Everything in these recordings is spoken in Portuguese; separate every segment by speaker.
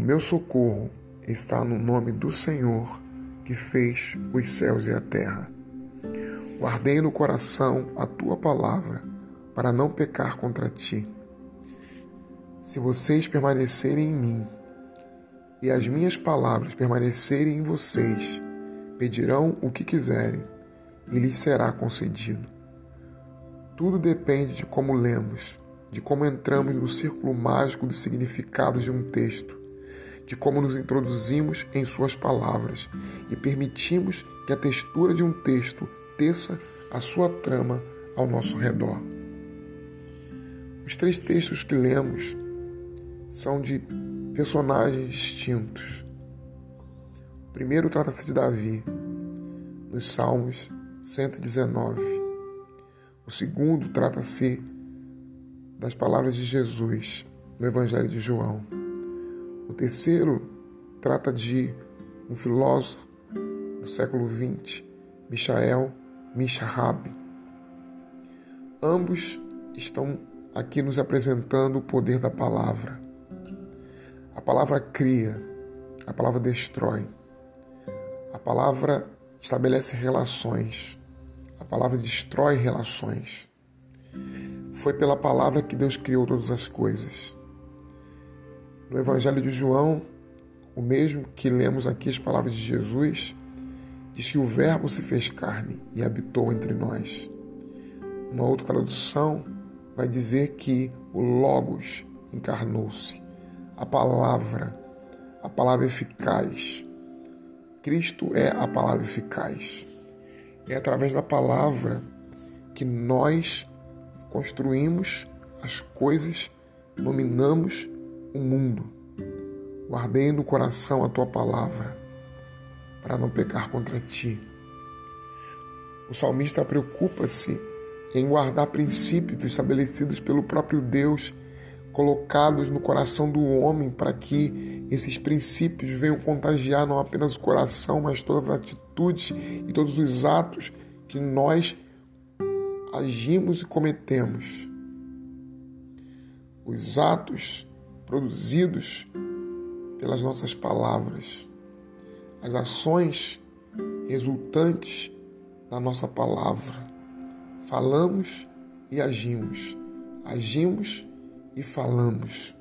Speaker 1: O meu socorro está no nome do Senhor que fez os céus e a terra. Guardei no coração a tua palavra para não pecar contra ti. Se vocês permanecerem em mim e as minhas palavras permanecerem em vocês, pedirão o que quiserem e lhes será concedido. Tudo depende de como lemos, de como entramos no círculo mágico dos significados de um texto, de como nos introduzimos em suas palavras e permitimos que a textura de um texto teça a sua trama ao nosso redor. Os três textos que lemos são de personagens distintos. O primeiro trata-se de Davi, nos Salmos 119. O segundo trata-se das palavras de Jesus no Evangelho de João. Terceiro trata de um filósofo do século XX, Michael Mishahab. Ambos estão aqui nos apresentando o poder da palavra. A palavra cria, a palavra destrói, a palavra estabelece relações, a palavra destrói relações. Foi pela palavra que Deus criou todas as coisas. No Evangelho de João, o mesmo que lemos aqui as palavras de Jesus, diz que o Verbo se fez carne e habitou entre nós. Uma outra tradução vai dizer que o Logos encarnou-se, a palavra, a palavra eficaz. Cristo é a palavra eficaz. É através da palavra que nós construímos as coisas, dominamos o mundo. Guardei no coração a tua palavra, para não pecar contra ti. O salmista preocupa-se em guardar princípios estabelecidos pelo próprio Deus, colocados no coração do homem, para que esses princípios venham contagiar não apenas o coração, mas todas as atitudes e todos os atos que nós agimos e cometemos. Os atos produzidos pelas nossas palavras, as ações resultantes da nossa palavra. Falamos e agimos, agimos e falamos.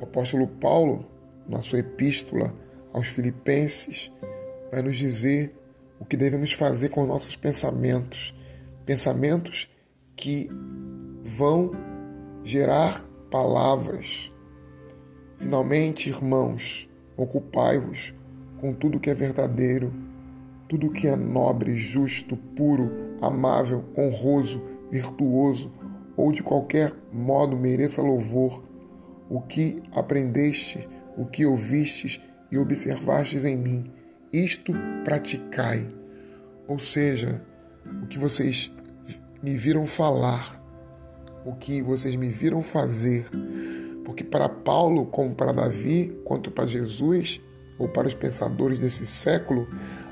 Speaker 1: O apóstolo Paulo, na sua epístola aos Filipenses, vai nos dizer o que devemos fazer com nossos pensamentos pensamentos que vão gerar palavras. Finalmente, irmãos, ocupai-vos com tudo que é verdadeiro, tudo que é nobre, justo, puro, amável, honroso, virtuoso ou de qualquer modo mereça louvor, o que aprendeste, o que ouvistes e observastes em mim, isto praticai. Ou seja, o que vocês me viram falar, o que vocês me viram fazer. Porque para Paulo, como para Davi, quanto para Jesus, ou para os pensadores desse século,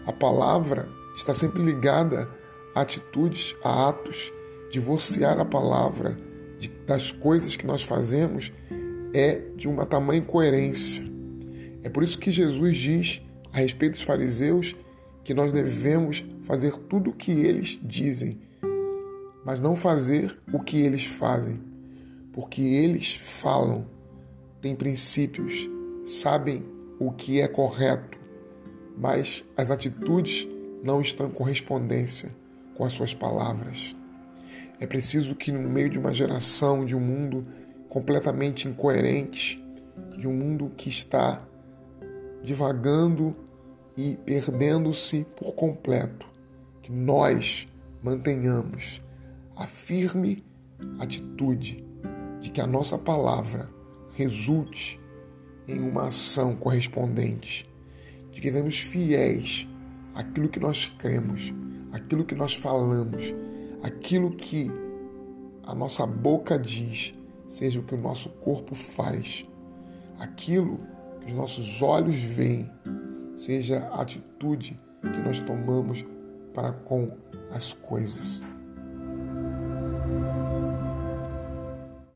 Speaker 1: a palavra está sempre ligada a atitudes, a atos. Divorciar a palavra das coisas que nós fazemos é de uma tamanha incoerência. É por isso que Jesus diz a respeito dos fariseus que nós devemos fazer tudo o que eles dizem, mas não fazer o que eles fazem, porque eles falam, têm princípios, sabem o que é correto, mas as atitudes não estão em correspondência com as suas palavras. É preciso que, no meio de uma geração, de um mundo completamente incoerente, de um mundo que está divagando e perdendo-se por completo, que nós mantenhamos a firme atitude de que a nossa palavra resulte em uma ação correspondente, de que sejamos fiéis àquilo que nós cremos, àquilo que nós falamos, aquilo que a nossa boca diz, seja o que o nosso corpo faz, aquilo que os nossos olhos veem, seja a atitude que nós tomamos para com as coisas.